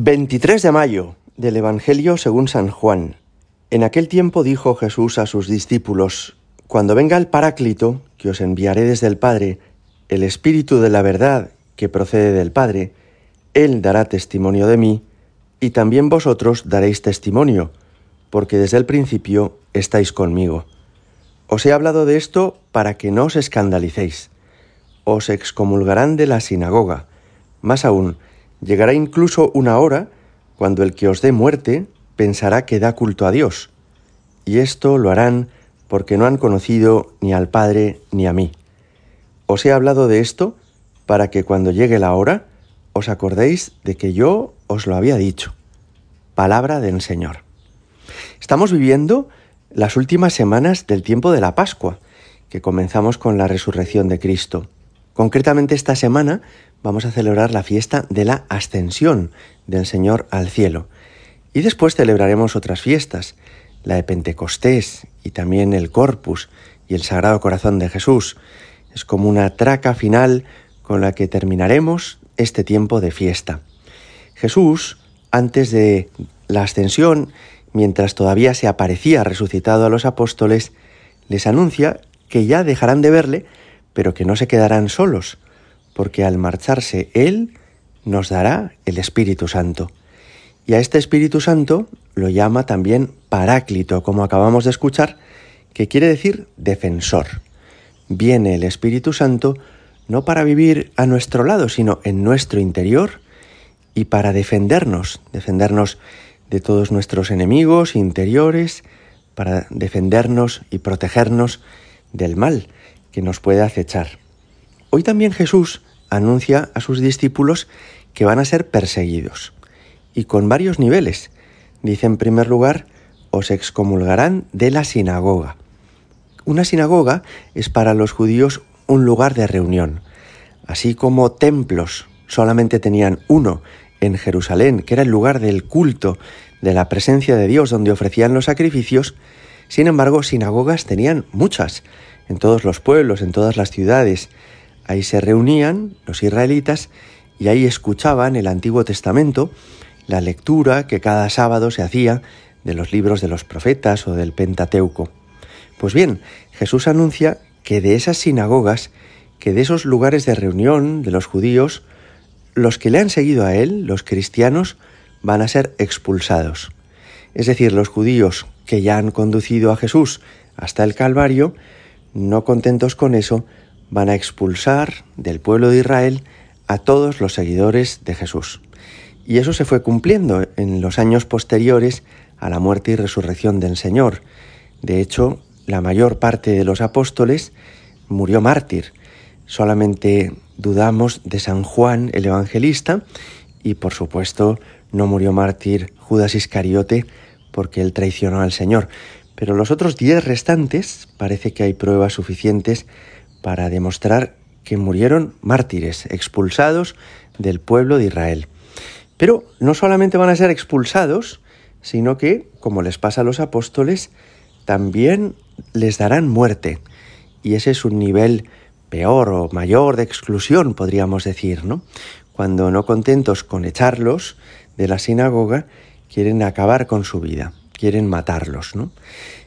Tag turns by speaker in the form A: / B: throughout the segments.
A: 23 de mayo del Evangelio según San Juan. En aquel tiempo dijo Jesús a sus discípulos, Cuando venga el Paráclito, que os enviaré desde el Padre, el Espíritu de la verdad que procede del Padre, Él dará testimonio de mí, y también vosotros daréis testimonio, porque desde el principio estáis conmigo. Os he hablado de esto para que no os escandalicéis. Os excomulgarán de la sinagoga. Más aún, Llegará incluso una hora cuando el que os dé muerte pensará que da culto a Dios. Y esto lo harán porque no han conocido ni al Padre ni a mí. Os he hablado de esto para que cuando llegue la hora os acordéis de que yo os lo había dicho. Palabra del Señor. Estamos viviendo las últimas semanas del tiempo de la Pascua, que comenzamos con la resurrección de Cristo. Concretamente esta semana vamos a celebrar la fiesta de la ascensión del Señor al cielo. Y después celebraremos otras fiestas, la de Pentecostés y también el Corpus y el Sagrado Corazón de Jesús. Es como una traca final con la que terminaremos este tiempo de fiesta. Jesús, antes de la ascensión, mientras todavía se aparecía resucitado a los apóstoles, les anuncia que ya dejarán de verle, pero que no se quedarán solos, porque al marcharse Él nos dará el Espíritu Santo. Y a este Espíritu Santo lo llama también Paráclito, como acabamos de escuchar, que quiere decir defensor. Viene el Espíritu Santo no para vivir a nuestro lado, sino en nuestro interior y para defendernos, defendernos de todos nuestros enemigos interiores, para defendernos y protegernos del mal que nos puede acechar. Hoy también Jesús anuncia a sus discípulos que van a ser perseguidos, y con varios niveles. Dice en primer lugar, os excomulgarán de la sinagoga. Una sinagoga es para los judíos un lugar de reunión. Así como templos solamente tenían uno en Jerusalén, que era el lugar del culto, de la presencia de Dios donde ofrecían los sacrificios, sin embargo, sinagogas tenían muchas, en todos los pueblos, en todas las ciudades, Ahí se reunían los israelitas y ahí escuchaban el Antiguo Testamento, la lectura que cada sábado se hacía de los libros de los profetas o del Pentateuco. Pues bien, Jesús anuncia que de esas sinagogas, que de esos lugares de reunión de los judíos, los que le han seguido a él, los cristianos, van a ser expulsados. Es decir, los judíos que ya han conducido a Jesús hasta el Calvario, no contentos con eso, van a expulsar del pueblo de Israel a todos los seguidores de Jesús. Y eso se fue cumpliendo en los años posteriores a la muerte y resurrección del Señor. De hecho, la mayor parte de los apóstoles murió mártir. Solamente dudamos de San Juan el Evangelista y por supuesto no murió mártir Judas Iscariote porque él traicionó al Señor. Pero los otros diez restantes parece que hay pruebas suficientes para demostrar que murieron mártires, expulsados del pueblo de Israel. Pero no solamente van a ser expulsados, sino que, como les pasa a los apóstoles, también les darán muerte. Y ese es un nivel peor o mayor de exclusión, podríamos decir, ¿no? Cuando no contentos con echarlos de la sinagoga, quieren acabar con su vida, quieren matarlos, ¿no?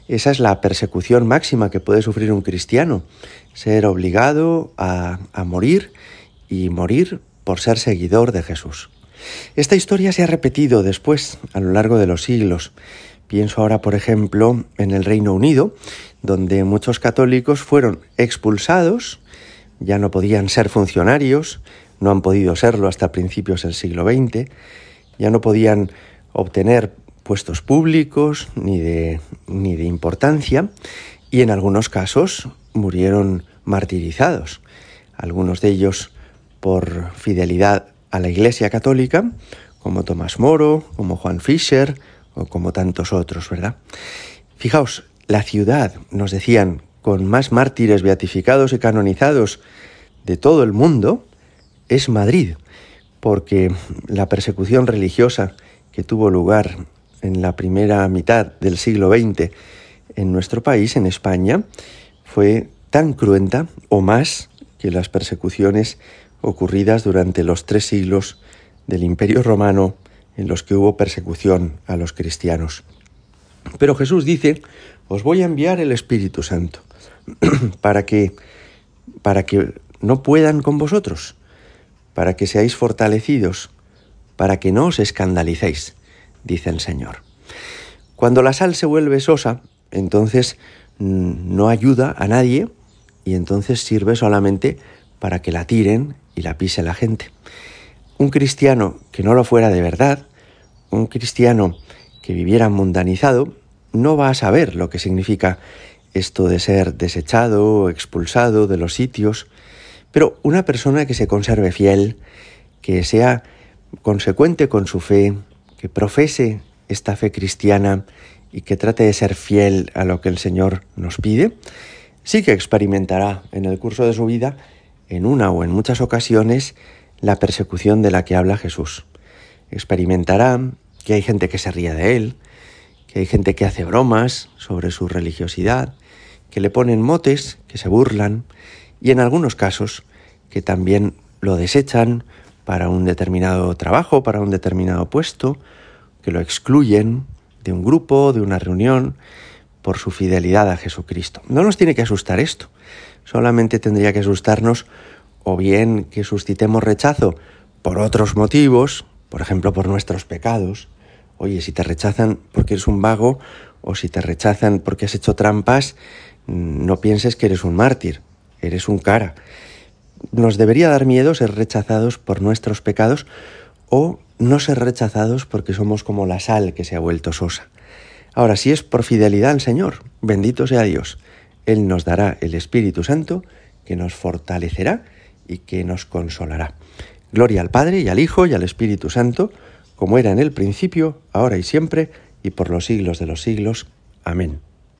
A: Esa es la persecución máxima que puede sufrir un cristiano, ser obligado a, morir y morir por ser seguidor de Jesús. Esta historia se ha repetido después a lo largo de los siglos. Pienso ahora, por ejemplo, en el Reino Unido, donde muchos católicos fueron expulsados, ya no podían ser funcionarios, no han podido serlo hasta principios del siglo XX, ya no podían obtener puestos públicos ni de, ni de importancia, y en algunos casos murieron martirizados, algunos de ellos por fidelidad a la Iglesia Católica, como Tomás Moro, como Juan Fischer o como tantos otros, ¿verdad? Fijaos, la ciudad, nos decían, con más mártires beatificados y canonizados de todo el mundo, es Madrid, porque la persecución religiosa que tuvo lugar en la primera mitad del siglo XX en nuestro país, en España, fue tan cruenta o más que las persecuciones ocurridas durante los tres siglos del Imperio Romano en los que hubo persecución a los cristianos. Pero Jesús dice, os voy a enviar el Espíritu Santo para que para que no puedan con vosotros, para que seáis fortalecidos, para que no os escandalicéis, dice el Señor. Cuando la sal se vuelve sosa, entonces mm, no ayuda a nadie y entonces sirve solamente para que la tiren y la pise la gente. Un cristiano que no lo fuera de verdad, un cristiano que viviera mundanizado, no va a saber lo que significa esto de ser desechado, expulsado de los sitios, pero una persona que se conserve fiel, que sea consecuente con su fe, que profese esta fe cristiana y que trate de ser fiel a lo que el Señor nos pide, sí que experimentará en el curso de su vida, en una o en muchas ocasiones, la persecución de la que habla Jesús. Experimentará que hay gente que se ríe de él, que hay gente que hace bromas sobre su religiosidad, que le ponen motes, que se burlan, y en algunos casos que también lo desechan para un determinado trabajo, para un determinado puesto, que lo excluyen de un grupo, de una reunión, por su fidelidad a Jesucristo. No nos tiene que asustar esto, solamente tendría que asustarnos o bien que suscitemos rechazo por otros motivos, por ejemplo por nuestros pecados. Oye, si te rechazan porque eres un vago o si te rechazan porque has hecho trampas, no pienses que eres un mártir, eres un cara. Nos debería dar miedo ser rechazados por nuestros pecados o no ser rechazados porque somos como la sal que se ha vuelto sosa. Ahora, si es por fidelidad al Señor, bendito sea Dios, Él nos dará el Espíritu Santo que nos fortalecerá y que nos consolará. Gloria al Padre y al Hijo y al Espíritu Santo, como era en el principio, ahora y siempre, y por los siglos de los siglos. Amén.